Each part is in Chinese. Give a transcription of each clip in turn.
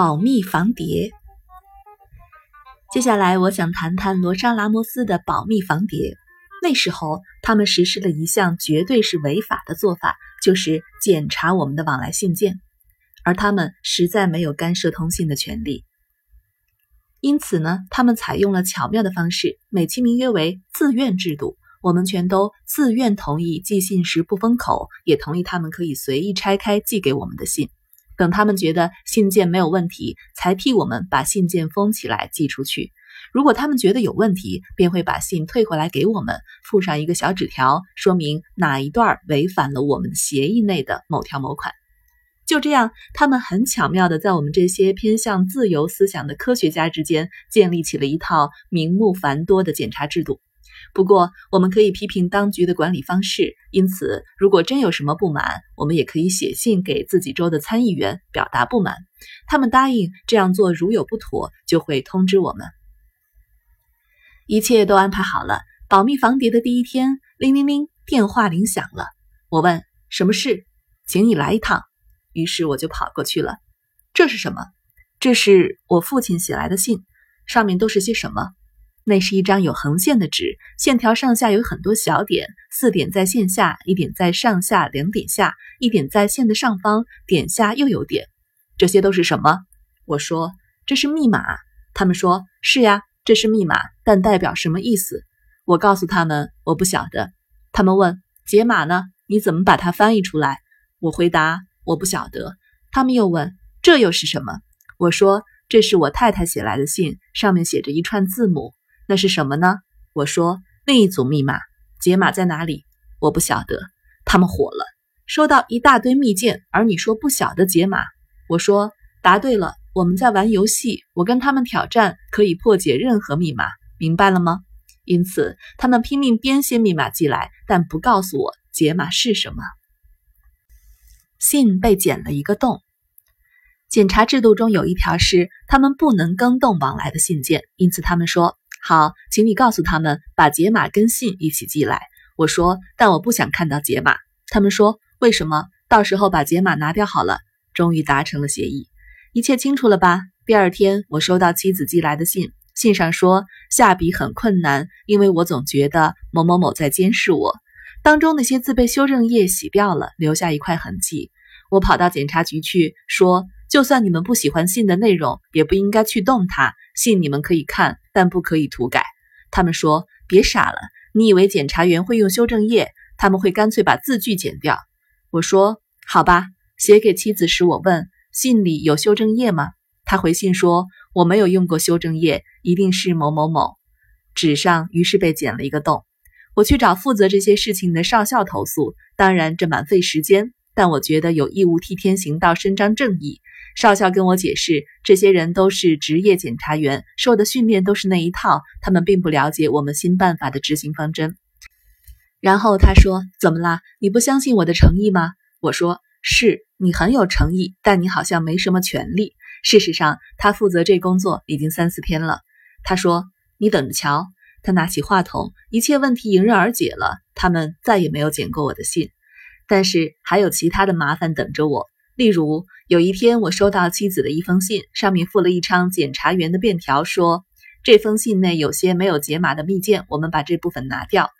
保密防谍。接下来，我想谈谈罗莎拉莫斯的保密防谍。那时候，他们实施了一项绝对是违法的做法，就是检查我们的往来信件，而他们实在没有干涉通信的权利。因此呢，他们采用了巧妙的方式，美其名曰为自愿制度。我们全都自愿同意寄信时不封口，也同意他们可以随意拆开寄给我们的信。等他们觉得信件没有问题，才替我们把信件封起来寄出去。如果他们觉得有问题，便会把信退回来给我们，附上一个小纸条，说明哪一段违反了我们协议内的某条某款。就这样，他们很巧妙地在我们这些偏向自由思想的科学家之间建立起了一套名目繁多的检查制度。不过，我们可以批评当局的管理方式。因此，如果真有什么不满，我们也可以写信给自己州的参议员表达不满。他们答应这样做，如有不妥，就会通知我们。一切都安排好了。保密防谍的第一天，铃铃铃，电话铃响了。我问：“什么事？”“请你来一趟。”于是我就跑过去了。这是什么？这是我父亲写来的信，上面都是些什么？那是一张有横线的纸，线条上下有很多小点，四点在线下，一点在上下两点下，一点在线的上方，点下又有点。这些都是什么？我说这是密码。他们说是呀，这是密码，但代表什么意思？我告诉他们我不晓得。他们问解码呢？你怎么把它翻译出来？我回答我不晓得。他们又问这又是什么？我说这是我太太写来的信，上面写着一串字母。那是什么呢？我说另一组密码，解码在哪里？我不晓得。他们火了，收到一大堆密件，而你说不晓得解码。我说答对了，我们在玩游戏，我跟他们挑战，可以破解任何密码，明白了吗？因此，他们拼命编些密码寄来，但不告诉我解码是什么。信被剪了一个洞。检查制度中有一条是，他们不能更动往来的信件，因此他们说。好，请你告诉他们把解码跟信一起寄来。我说，但我不想看到解码。他们说，为什么？到时候把解码拿掉好了。终于达成了协议，一切清楚了吧？第二天，我收到妻子寄来的信，信上说下笔很困难，因为我总觉得某某某在监视我。当中那些字被修正液洗掉了，留下一块痕迹。我跑到检察局去说，就算你们不喜欢信的内容，也不应该去动它。信你们可以看。但不可以涂改。他们说：“别傻了，你以为检察员会用修正液？他们会干脆把字句剪掉。”我说：“好吧。”写给妻子时，我问：“信里有修正液吗？”他回信说：“我没有用过修正液，一定是某某某。”纸上于是被剪了一个洞。我去找负责这些事情的少校投诉，当然这蛮费时间，但我觉得有义务替天行道，伸张正义。少校跟我解释，这些人都是职业检察员，受的训练都是那一套，他们并不了解我们新办法的执行方针。然后他说：“怎么啦？你不相信我的诚意吗？”我说：“是你很有诚意，但你好像没什么权利。事实上，他负责这工作已经三四天了。”他说：“你等着瞧。”他拿起话筒，一切问题迎刃而解了。他们再也没有捡过我的信，但是还有其他的麻烦等着我。例如，有一天我收到妻子的一封信，上面附了一张检察员的便条，说这封信内有些没有解码的密件，我们把这部分拿掉。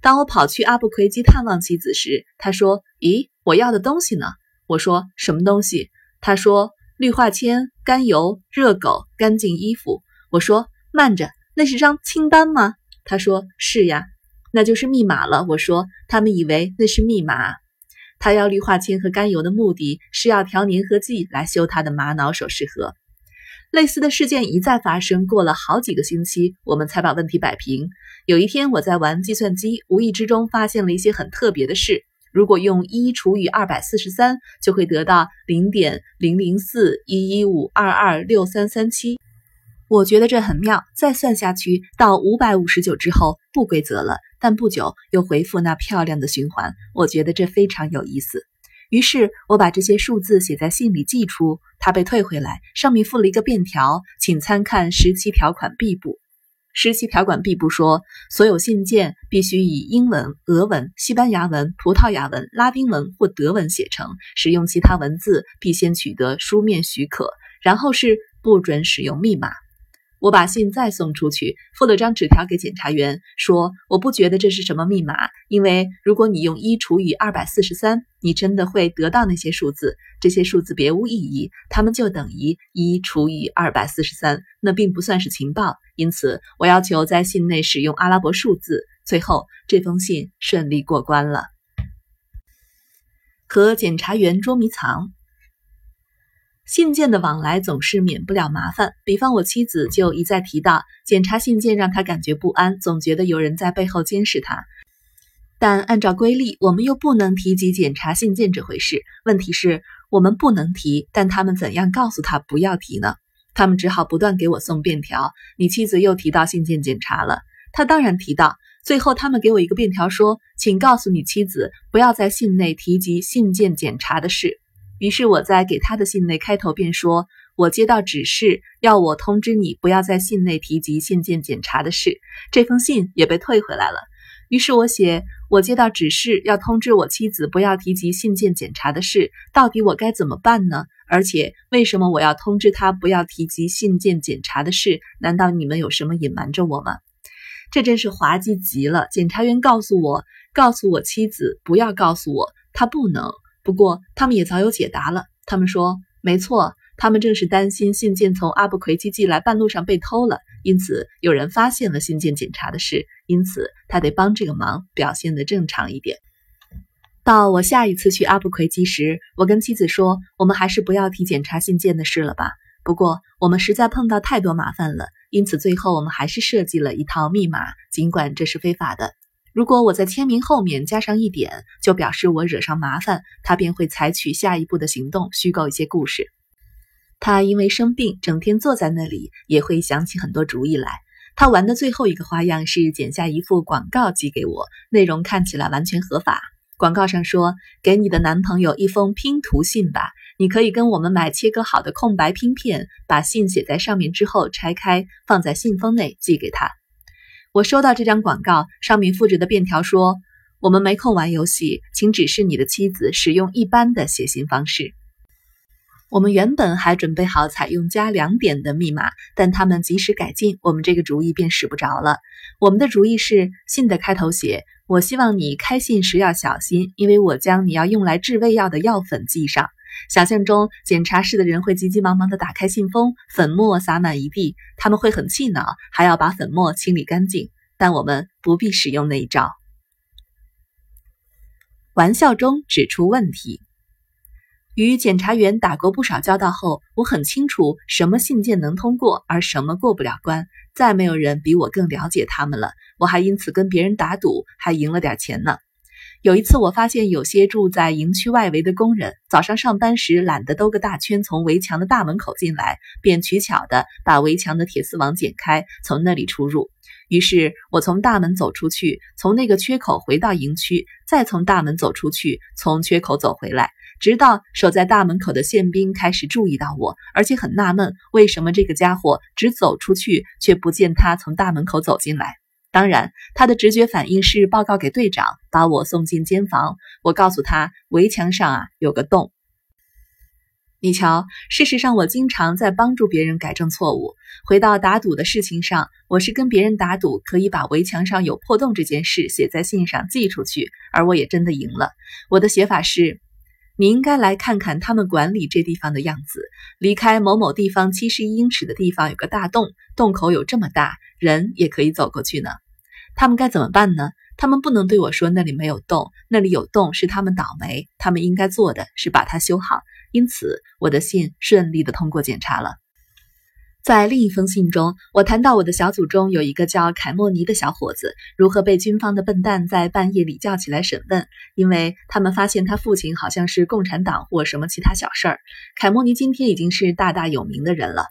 当我跑去阿布奎基探望妻子时，他说：“咦，我要的东西呢？”我说：“什么东西？”他说：“氯化铅、甘油、热狗、干净衣服。”我说：“慢着，那是张清单吗？”他说：“是呀，那就是密码了。”我说：“他们以为那是密码。”他要氯化铅和甘油的目的是要调粘合剂来修他的玛瑙首饰盒。类似的事件一再发生，过了好几个星期，我们才把问题摆平。有一天，我在玩计算机，无意之中发现了一些很特别的事。如果用一除以二百四十三，就会得到零点零零四一一五二二六三三七。我觉得这很妙。再算下去，到五百五十九之后，不规则了。但不久又回复那漂亮的循环，我觉得这非常有意思。于是我把这些数字写在信里寄出，它被退回来，上面附了一个便条，请参看十七条款 B 部。十七条款 B 部说，所有信件必须以英文、俄文、西班牙文、葡萄牙文、拉丁文或德文写成，使用其他文字必先取得书面许可。然后是不准使用密码。我把信再送出去，附了张纸条给检察员，说我不觉得这是什么密码，因为如果你用一除以二百四十三，你真的会得到那些数字，这些数字别无意义，它们就等于一除以二百四十三，那并不算是情报，因此我要求在信内使用阿拉伯数字。最后，这封信顺利过关了。和检察员捉迷藏。信件的往来总是免不了麻烦，比方我妻子就一再提到，检查信件让她感觉不安，总觉得有人在背后监视她。但按照规例，我们又不能提及检查信件这回事。问题是，我们不能提，但他们怎样告诉他不要提呢？他们只好不断给我送便条。你妻子又提到信件检查了，他当然提到。最后，他们给我一个便条，说：“请告诉你妻子，不要在信内提及信件检查的事。”于是我在给他的信内开头便说：“我接到指示，要我通知你不要在信内提及信件检查的事。”这封信也被退回来了。于是我写：“我接到指示，要通知我妻子不要提及信件检查的事。到底我该怎么办呢？而且为什么我要通知他不要提及信件检查的事？难道你们有什么隐瞒着我吗？”这真是滑稽极了。检察员告诉我：“告诉我妻子不要告诉我，他不能。”不过，他们也早有解答了。他们说：“没错，他们正是担心信件从阿布奎基寄来半路上被偷了，因此有人发现了信件检查的事，因此他得帮这个忙，表现得正常一点。”到我下一次去阿布奎基时，我跟妻子说：“我们还是不要提检查信件的事了吧。”不过，我们实在碰到太多麻烦了，因此最后我们还是设计了一套密码，尽管这是非法的。如果我在签名后面加上一点，就表示我惹上麻烦，他便会采取下一步的行动，虚构一些故事。他因为生病，整天坐在那里，也会想起很多主意来。他玩的最后一个花样是剪下一副广告寄给我，内容看起来完全合法。广告上说：“给你的男朋友一封拼图信吧，你可以跟我们买切割好的空白拼片，把信写在上面之后拆开，放在信封内寄给他。”我收到这张广告，上面附着的便条说：“我们没空玩游戏，请指示你的妻子使用一般的写信方式。”我们原本还准备好采用加两点的密码，但他们及时改进，我们这个主意便使不着了。我们的主意是信的开头写：“我希望你开信时要小心，因为我将你要用来治胃药的药粉记上。”想象中，检查室的人会急急忙忙地打开信封，粉末洒满一地，他们会很气恼，还要把粉末清理干净。但我们不必使用那一招。玩笑中指出问题。与检察员打过不少交道后，我很清楚什么信件能通过，而什么过不了关。再没有人比我更了解他们了。我还因此跟别人打赌，还赢了点钱呢。有一次，我发现有些住在营区外围的工人，早上上班时懒得兜个大圈从围墙的大门口进来，便取巧的把围墙的铁丝网剪开，从那里出入。于是我从大门走出去，从那个缺口回到营区，再从大门走出去，从缺口走回来，直到守在大门口的宪兵开始注意到我，而且很纳闷，为什么这个家伙只走出去，却不见他从大门口走进来。当然，他的直觉反应是报告给队长，把我送进监房。我告诉他，围墙上啊有个洞。你瞧，事实上我经常在帮助别人改正错误。回到打赌的事情上，我是跟别人打赌可以把围墙上有破洞这件事写在信上寄出去，而我也真的赢了。我的写法是：你应该来看看他们管理这地方的样子。离开某某地方七十一英尺的地方有个大洞，洞口有这么大。人也可以走过去呢，他们该怎么办呢？他们不能对我说那里没有洞，那里有洞是他们倒霉。他们应该做的是把它修好。因此，我的信顺利的通过检查了。在另一封信中，我谈到我的小组中有一个叫凯莫尼的小伙子，如何被军方的笨蛋在半夜里叫起来审问，因为他们发现他父亲好像是共产党或什么其他小事儿。凯莫尼今天已经是大大有名的人了。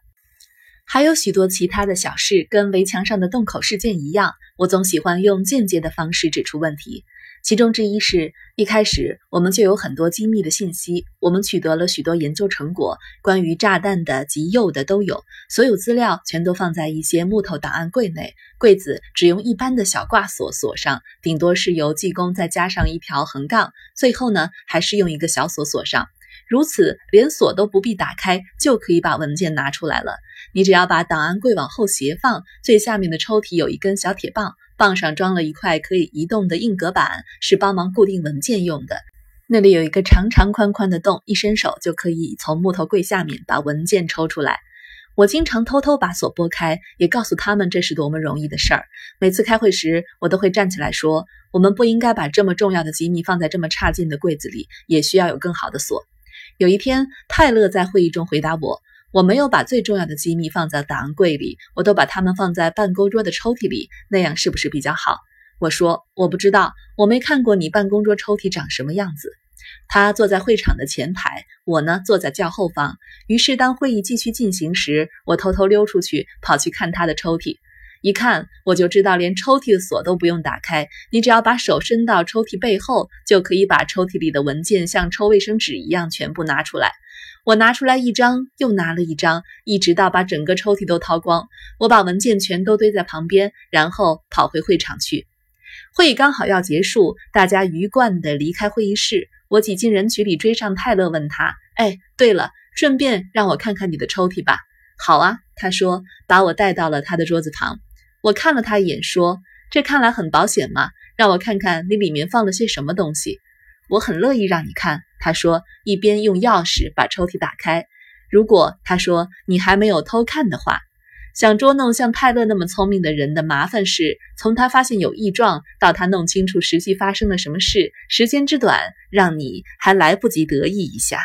还有许多其他的小事，跟围墙上的洞口事件一样，我总喜欢用间接的方式指出问题。其中之一是，一开始我们就有很多机密的信息，我们取得了许多研究成果，关于炸弹的及铀的都有，所有资料全都放在一些木头档案柜内，柜子只用一般的小挂锁锁上，顶多是由技工再加上一条横杠，最后呢还是用一个小锁锁上。如此连锁都不必打开，就可以把文件拿出来了。你只要把档案柜往后斜放，最下面的抽屉有一根小铁棒，棒上装了一块可以移动的硬隔板，是帮忙固定文件用的。那里有一个长长宽宽的洞，一伸手就可以从木头柜下面把文件抽出来。我经常偷偷把锁拨开，也告诉他们这是多么容易的事儿。每次开会时，我都会站起来说：“我们不应该把这么重要的机密放在这么差劲的柜子里，也需要有更好的锁。”有一天，泰勒在会议中回答我：“我没有把最重要的机密放在档案柜里，我都把它们放在办公桌的抽屉里，那样是不是比较好？”我说：“我不知道，我没看过你办公桌抽屉长什么样子。”他坐在会场的前排，我呢坐在较后方。于是，当会议继续进行时，我偷偷溜出去，跑去看他的抽屉。一看，我就知道，连抽屉的锁都不用打开，你只要把手伸到抽屉背后，就可以把抽屉里的文件像抽卫生纸一样全部拿出来。我拿出来一张，又拿了一张，一直到把整个抽屉都掏光。我把文件全都堆在旁边，然后跑回会场去。会议刚好要结束，大家鱼贯地离开会议室。我挤进人群里追上泰勒，问他：“哎，对了，顺便让我看看你的抽屉吧。”“好啊。”他说，把我带到了他的桌子旁。我看了他一眼，说：“这看来很保险嘛，让我看看你里面放了些什么东西。”“我很乐意让你看。”他说，一边用钥匙把抽屉打开。如果他说你还没有偷看的话。想捉弄像泰勒那么聪明的人的麻烦是，从他发现有异状到他弄清楚实际发生了什么事，时间之短，让你还来不及得意一下。